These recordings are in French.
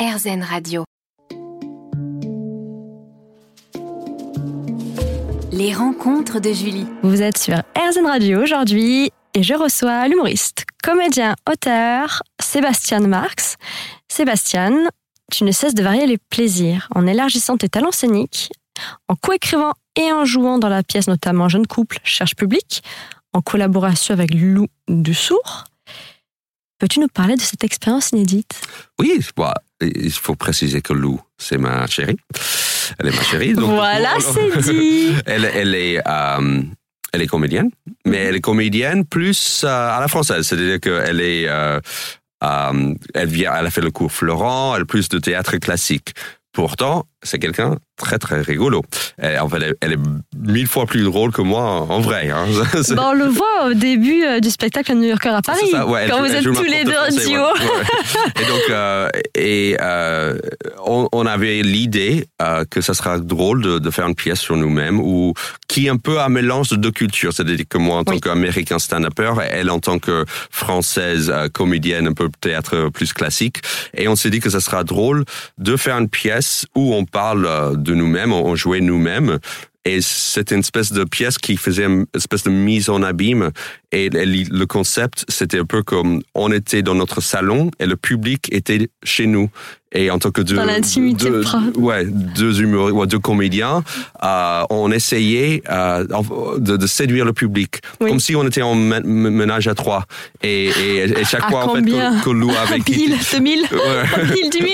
RZN Radio. Les rencontres de Julie. Vous êtes sur RZN Radio aujourd'hui et je reçois l'humoriste, comédien, auteur Sébastien Marx. Sébastien, tu ne cesses de varier les plaisirs en élargissant tes talents scéniques, en coécrivant et en jouant dans la pièce notamment Jeune couple cherche public, en collaboration avec Lou Dussour. Peux-tu nous parler de cette expérience inédite? Oui, bah, il faut préciser que Lou, c'est ma chérie. Elle est ma chérie. Donc, voilà, c'est dit. Elle, elle est, euh, elle est comédienne, mais elle est comédienne plus euh, à la française, c'est-à-dire qu'elle est, euh, euh, elle vient, elle a fait le cours Florent, elle a plus de théâtre classique. Pourtant, c'est quelqu'un très très rigolo. Elle, en fait, elle, elle, est mille fois plus drôle que moi en vrai. Hein. On le voit au début euh, du spectacle New Yorker à Paris, ouais, quand vous êtes tous les deux en duo. Ouais, et donc, euh, et euh, on, on, avait l'idée euh, que ça sera drôle de, de, faire une pièce sur nous-mêmes ou qui est un peu un mélange de deux cultures. C'est-à-dire que moi, en tant oui. qu'américain stand-upper, elle en tant que française comédienne, un peu théâtre plus classique. Et on s'est dit que ça sera drôle de faire une pièce où on parle euh, nous-mêmes, on jouait nous-mêmes. Et c'était une espèce de pièce qui faisait une espèce de mise en abîme. Et le concept, c'était un peu comme on était dans notre salon et le public était chez nous. Et en tant que deux, deux, ouais, deux humoristes, ouais, deux comédiens, euh, on essayait euh, de, de, séduire le public, oui. comme si on était en ménage à trois. Et, et, et chaque à fois, en fait, que, que Lou avait quitté... 1000, 2000, ouais. 1000, 10 000.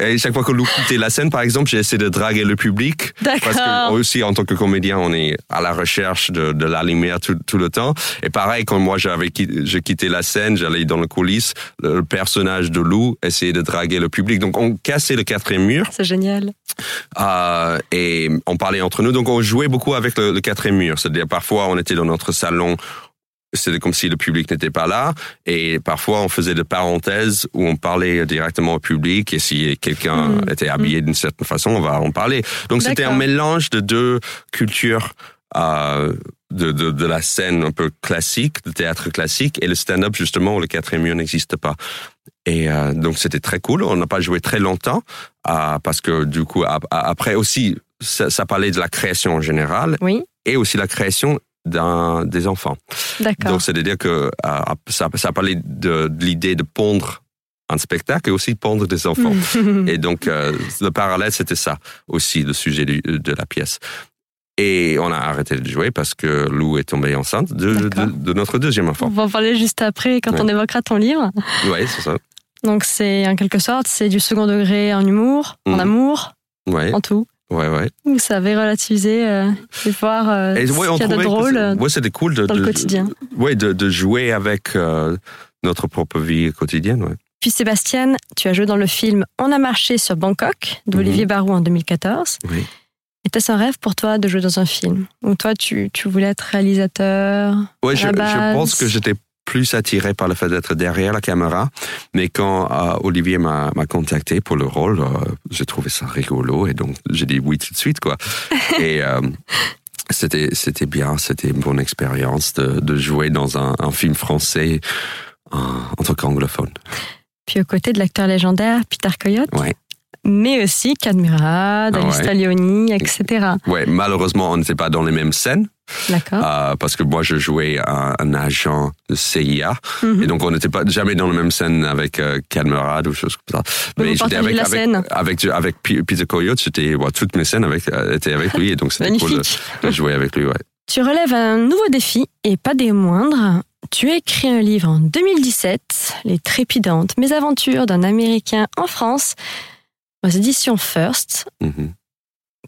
Et chaque fois que Lou quittait la scène, par exemple, j'ai essayé de draguer le public. Parce que aussi, en tant que comédien, on est à la recherche de, de la lumière tout, tout, le temps. Et pareil, quand moi j'avais j'ai quitté la scène, j'allais dans le coulisses, le personnage de Lou essayait de draguer le public. Donc on cassait le quatrième mur. C'est génial. Euh, et on parlait entre nous. Donc on jouait beaucoup avec le, le quatrième mur. C'est-à-dire parfois on était dans notre salon c'était comme si le public n'était pas là. Et parfois, on faisait des parenthèses où on parlait directement au public. Et si quelqu'un mmh. était habillé mmh. d'une certaine façon, on va en parler. Donc, c'était un mélange de deux cultures. Euh, de, de, de, la scène un peu classique, de théâtre classique, et le stand-up, justement, où le quatrième mur n'existe pas. Et euh, donc, c'était très cool. On n'a pas joué très longtemps, euh, parce que du coup, après aussi, ça, ça, parlait de la création en général, oui. et aussi la création d'un des enfants. D'accord. Donc, c'est-à-dire que euh, ça, ça parlait de, de l'idée de pondre un spectacle et aussi pondre des enfants. et donc, euh, le parallèle, c'était ça aussi, le sujet du, de la pièce. Et on a arrêté de jouer parce que Lou est tombée enceinte de, de, de, notre deuxième enfant. On va en parler juste après quand ouais. on évoquera ton livre. Oui, c'est ça. Donc c'est en quelque sorte, c'est du second degré en humour, mmh. en amour, ouais. en tout. Ouais, ouais. Vous savez relativiser euh, et voir euh, et, ouais, ce qu'il y a de drôle ouais, c'était cool de, dans le quotidien. Oui, de, de, jouer avec euh, notre propre vie quotidienne. Ouais. Puis Sébastien, tu as joué dans le film On a marché sur Bangkok d'Olivier mmh. Barou en 2014. Oui. Était-ce un rêve pour toi de jouer dans un film? Ou toi, tu, tu voulais être réalisateur Oui, je, je, pense que j'étais plus attiré par le fait d'être derrière la caméra. Mais quand euh, Olivier m'a contacté pour le rôle, euh, j'ai trouvé ça rigolo et donc j'ai dit oui tout de suite. quoi. et euh, c'était c'était bien, c'était une bonne expérience de, de jouer dans un, un film français en, tant qu'anglophone. Puis aux côtés de l'acteur légendaire Peter Coyote ouais mais aussi Cadmurad, Ah Alice Taglioni, etc. Ouais, malheureusement, on n'était pas dans les mêmes scènes. D'accord. Euh, parce que moi, je jouais un, un agent de CIA, mm -hmm. et donc on n'était pas jamais dans la même scène avec euh, ou choses comme ça. Mais j'étais avec, avec, avec, Peter Coyote, bon, toutes mes scènes avec, euh, étaient avec lui, et donc c'était cool de, de, jouer avec lui. Ouais. Tu relèves un nouveau défi, et pas des moindres. Tu as écrit un livre en 2017, Les trépidantes mésaventures d'un Américain en France aux éditions First. Mm -hmm.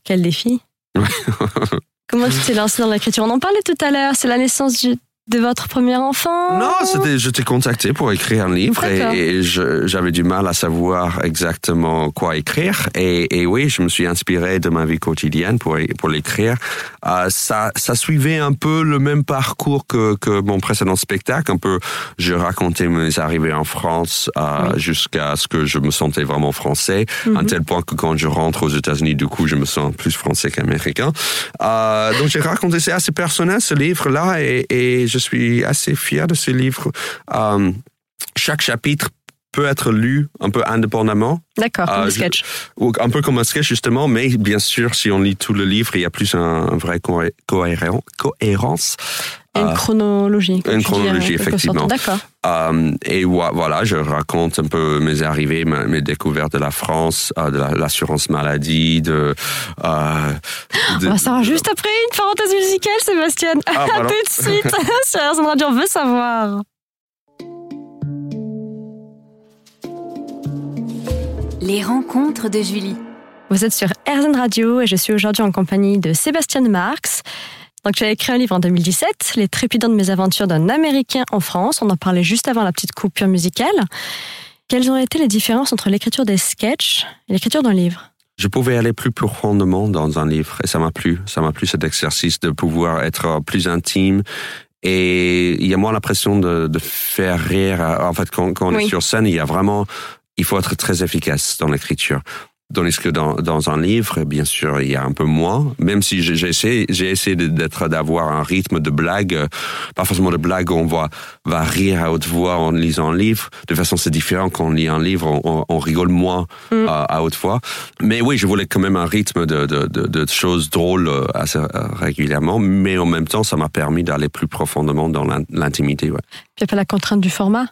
Quel défi Comment tu t'es lancé dans l'écriture? On en parlait tout à l'heure, c'est la naissance du, de votre premier enfant Non, c'était, je t'ai contacté pour écrire un livre et, et j'avais du mal à savoir exactement quoi écrire. Et, et, oui, je me suis inspiré de ma vie quotidienne pour, pour l'écrire. Euh, ça, ça suivait un peu le même parcours que, que mon précédent spectacle. Un peu, je racontais mes arrivées en France euh, oui. jusqu'à ce que je me sentais vraiment français, mm -hmm. à tel point que quand je rentre aux États-Unis, du coup, je me sens plus français qu'américain. Euh, donc j'ai raconté, c'est assez personnel ce livre-là et, et je je suis assez fier de ce livre. Euh, chaque chapitre peut être lu un peu indépendamment. D'accord, comme le je- sketch. Un peu comme un sketch justement, mais bien sûr, si on lit tout le livre, il y a plus un, un vrai cohé- cohéren- cohérence. Une Ah. chronologie. Une chronologie, effectivement. D'accord. Euh, et voi- voilà, je raconte un peu mes arrivées, ma- mes découvertes de la France, euh, de la- l'assurance maladie, de, euh, de- On va savoir juste après une parenthèse musicale, Sébastien. Ah, À tout de suite sur RZN Radio, on veut savoir. Les rencontres de Julie. Vous êtes sur RZN Radio et je suis aujourd'hui en compagnie de Sébastien Marx. Donc, as écrit un livre en 2017, Les trépidantes mésaventures d'un Américain en France. On en parlait juste avant la petite coupure musicale. Quelles ont été les différences entre l'écriture des sketchs et l'écriture d'un livre? Je pouvais aller plus profondément dans un livre et ça m'a plu. Ça m'a plu cet exercice de pouvoir être plus intime. Et il y a moins l'impression de, de faire rire. En fait, quand, quand on Oui. est sur scène, il y a vraiment, il faut être très efficace dans l'écriture. Tandis que dans, dans un livre, bien sûr, il y a un peu moins. Même si j'ai j'ai essayé, j'ai essayé de- d'être, d'avoir un rythme de blague, euh, pas forcément de blague où on va, va rire à haute voix en lisant un livre. De toute façon, c'est différent quand on lit un livre, on, rigole moins Mm. à haute voix. Mais oui, je voulais quand même un rythme de, de, de, de choses drôles euh, assez euh, régulièrement. Mais en même temps, ça m'a permis d'aller plus profondément dans l'in- l'intimité. Ouais. Puis il n'y a pas la contrainte du format.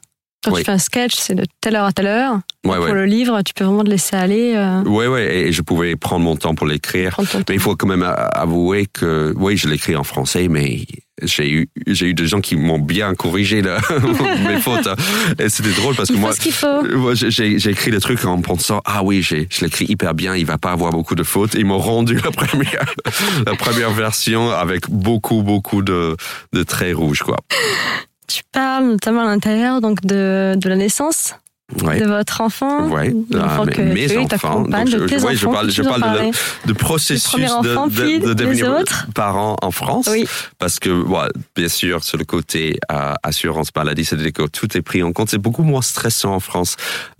Quand Oui. tu fais un sketch, c'est de telle heure à telle heure. Ouais, Pour ouais. le livre, tu peux vraiment te laisser aller, euh, Ouais, ouais, et je pouvais prendre mon temps pour l'écrire. Mais il faut quand même avouer que, oui, je l'écris en français, mais j'ai eu, j'ai eu des gens qui m'ont bien corrigé là, mes fautes. hein. Et c'était drôle parce que Il moi, ce qu'il faut. moi, j'ai- écrit le truc en pensant, ah oui, j'ai, je l'écris hyper bien, il va pas avoir beaucoup de fautes. Ils m'ont rendu la première, la première version avec beaucoup, beaucoup de, de traits rouges, quoi. Tu parles notamment à l'intérieur donc de, de la naissance Ouais. de votre enfant, Ouais, de l'enfant ah, mes enfants. Donc, de je- tes ouais, je enfants. parle- je parle de la- parler de processus enfant, de, de, de devenir parent en France. Oui. Parce que, voilà, bien sûr, sur le côté euh, assurance maladie, que tout est pris en compte. C'est beaucoup moins stressant en France.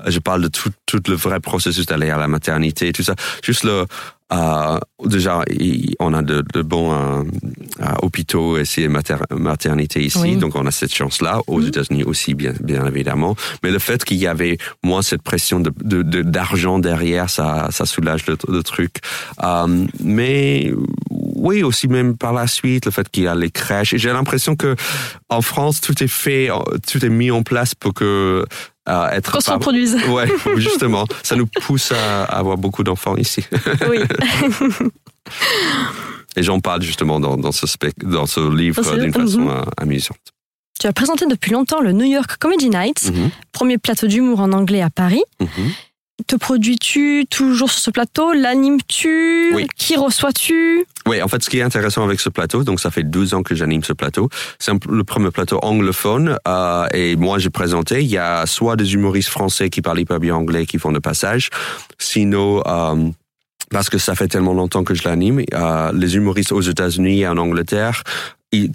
Je parle de tout, tout le vrai processus d'aller à la maternité, tout ça. Juste le, euh, déjà, on a de, de bons euh, euh, hôpitaux et mater, maternité ici, Oui. donc on a cette chance-là. Aux Mhm. États-Unis aussi, bien, bien évidemment. Mais le fait qu'il y avait moins cette pression de de- de- d'argent derrière, ça, ça soulage le, le truc. Euh, mais oui, aussi même par la suite, le fait qu'il y a les crèches. Et j'ai l'impression que en France, tout est fait, tout est mis en place pour que euh, être Qu'on se reproduise. Ouais, justement, ça nous pousse à avoir beaucoup d'enfants ici. oui. Et j'en parle justement dans, dans, ce, spec, dans ce livre d'une façon Mhm. amusante. Tu as présenté depuis longtemps le New York Comedy Night, Mhm, premier plateau d'humour en anglais à Paris. mhm. Te produis-tu toujours sur ce plateau? L'animes-tu? Oui. Qui reçois-tu? Oui, en fait, ce qui est intéressant avec ce plateau, donc ça fait 12 ans que j'anime ce plateau, c'est le premier plateau anglophone, euh, et moi j'ai présenté, il y a soit des humoristes français qui parlent hyper bien anglais qui font le passage, sinon... euh, parce que ça fait tellement longtemps que je l'anime, euh, les humoristes aux États-Unis et en Angleterre,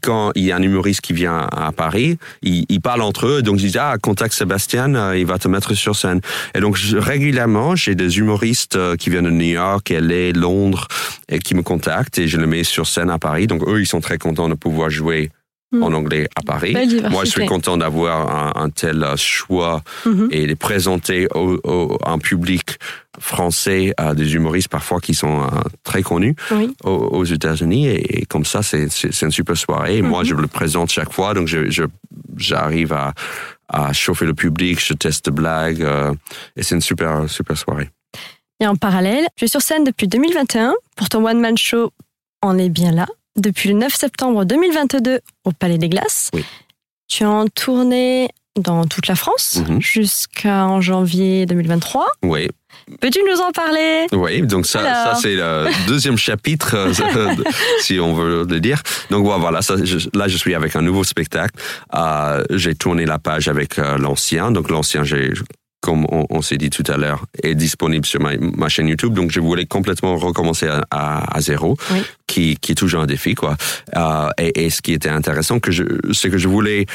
quand il y a un humoriste qui vient à Paris, ils, ils parlent entre eux, donc ils disent ah contacte Sébastien, euh, il va te mettre sur scène. Et donc régulièrement j'ai des humoristes euh, qui viennent de New York, LA, Londres, et qui me contactent et je les mets sur scène à Paris. Donc eux ils sont très contents de pouvoir jouer Hmm. en anglais à Paris. Moi je suis content d'avoir un, un tel euh, choix Mhm. et les présenter au, au, à un public français à des humoristes parfois qui sont euh, très connus Oui. aux, aux États-Unis et, et comme ça c'est une super soirée. Et Moi Mhm. je le présente chaque fois donc je je- j'arrive à à chauffer le public, je teste des blagues euh, et c'est une super super soirée. Et en parallèle, tu es sur scène depuis 2021 pour ton one-man show On est bien là. Depuis le 9 septembre 2022 au Palais des Glaces. Oui. Tu es en tournée dans toute la France Mhm. jusqu'en janvier 2023. Oui, Peux-tu nous en parler? Oui. Donc ça, Alors. ça c'est le deuxième chapitre, euh, si on veut le dire. Donc voilà, voilà, ça, je- là je suis avec un nouveau spectacle. Euh, j'ai tourné la page avec euh, l'ancien. Donc l'ancien, j'ai comme on, on s'est dit tout à l'heure, est disponible sur ma, ma chaîne YouTube. Donc je voulais complètement recommencer à, à, à zéro, Oui. qui, qui est toujours un défi, quoi. Euh, et, et ce qui était intéressant, que je, c'est que je voulais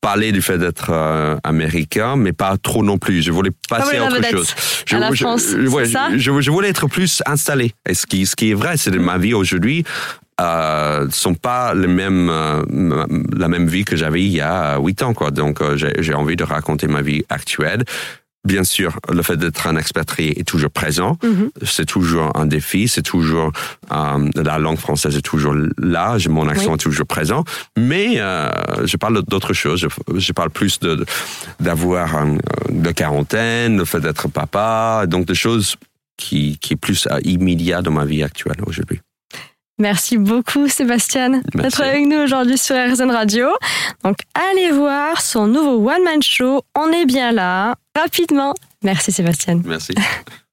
parler du fait d'être euh, américain, mais pas trop non plus. Je voulais passer oui, à autre chose. Je, À la je- France, je- ouais, je, voulais être plus installé. Et ce qui, ce qui est vrai, c'est de ma vie aujourd'hui euh, sont pas les mêmes, euh, la même vie que j'avais il y a huit ans, quoi. Donc, euh, j'ai envie de raconter ma vie actuelle bien sûr, le fait d'être un expatrié est toujours présent. Mhm. C'est toujours un défi. C'est toujours euh, la langue française est toujours là. Mon accent Oui. est toujours présent. Mais euh, je parle d'autres choses. Je, je parle plus de d'avoir un- de quarantaine, le fait d'être papa, donc des choses qui qui est plus euh, immédiat dans ma vie actuelle aujourd'hui. Merci beaucoup Sébastien d'être avec nous aujourd'hui sur RZN Radio. Donc allez voir son nouveau one-man show. On est bien là. Rapidement. Merci Sébastien. Merci.